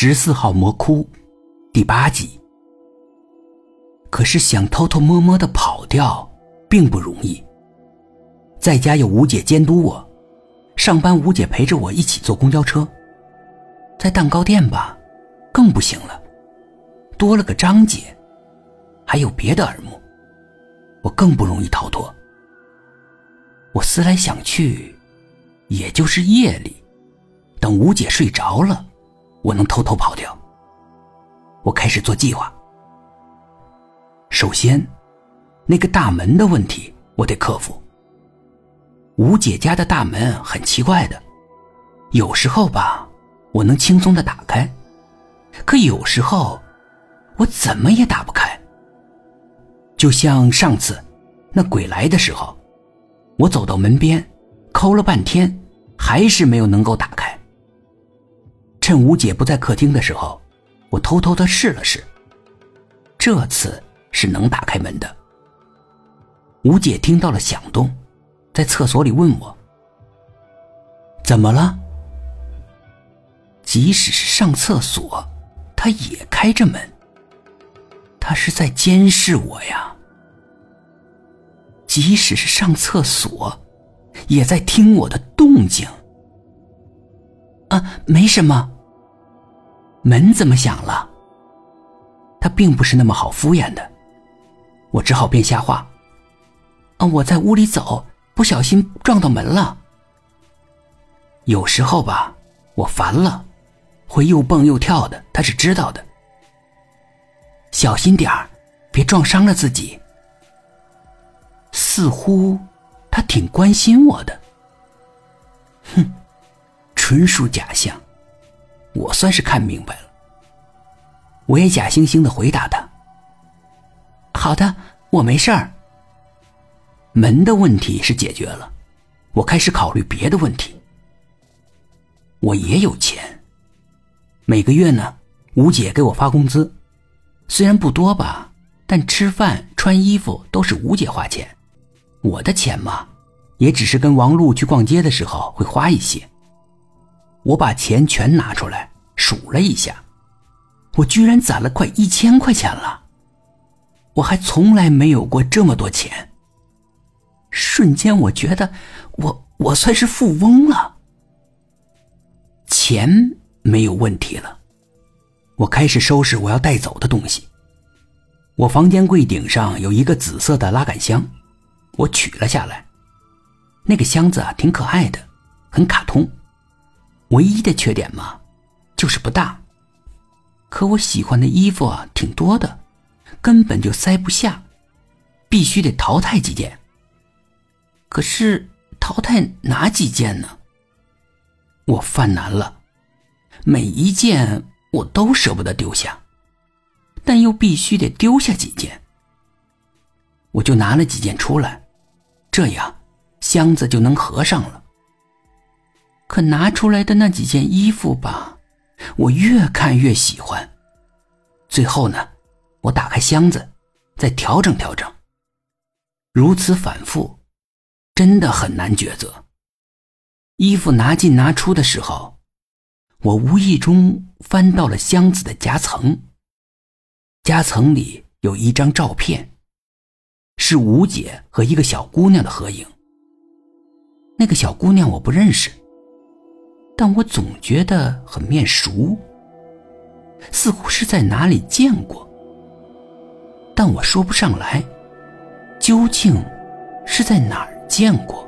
十四号魔窟第八集。可是想偷偷摸摸的跑掉，并不容易。在家有吴姐监督我，上班吴姐陪着我一起坐公交车。在蛋糕店吧，更不行了，多了个张姐，还有别的耳目，我更不容易逃脱。我思来想去，也就是夜里，等吴姐睡着了。我能偷偷跑掉。我开始做计划。首先，那个大门的问题我得克服。吴姐家的大门很奇怪的，有时候吧，我能轻松的打开，可有时候，我怎么也打不开。就像上次，那鬼来的时候，我走到门边，抠了半天，还是没有能够打开。趁吴姐不在客厅的时候，我偷偷的试了试。这次是能打开门的。吴姐听到了响动，在厕所里问我：“怎么了？”即使是上厕所，她也开着门。她是在监视我呀。即使是上厕所，也在听我的动静。啊，没什么。门怎么响了？他并不是那么好敷衍的，我只好编瞎话。啊，我在屋里走，不小心撞到门了。有时候吧，我烦了，会又蹦又跳的，他是知道的。小心点儿，别撞伤了自己。似乎他挺关心我的。哼，纯属假象。我算是看明白了，我也假惺惺的回答他：“好的，我没事儿。”门的问题是解决了，我开始考虑别的问题。我也有钱，每个月呢，吴姐给我发工资，虽然不多吧，但吃饭穿衣服都是吴姐花钱，我的钱嘛，也只是跟王璐去逛街的时候会花一些。我把钱全拿出来数了一下，我居然攒了快一千块钱了。我还从来没有过这么多钱。瞬间，我觉得我我算是富翁了。钱没有问题了，我开始收拾我要带走的东西。我房间柜顶上有一个紫色的拉杆箱，我取了下来。那个箱子啊，挺可爱的，很卡通。唯一的缺点嘛，就是不大。可我喜欢的衣服啊，挺多的，根本就塞不下，必须得淘汰几件。可是淘汰哪几件呢？我犯难了，每一件我都舍不得丢下，但又必须得丢下几件。我就拿了几件出来，这样箱子就能合上了。可拿出来的那几件衣服吧，我越看越喜欢。最后呢，我打开箱子，再调整调整。如此反复，真的很难抉择。衣服拿进拿出的时候，我无意中翻到了箱子的夹层。夹层里有一张照片，是吴姐和一个小姑娘的合影。那个小姑娘我不认识。但我总觉得很面熟，似乎是在哪里见过，但我说不上来，究竟是在哪儿见过。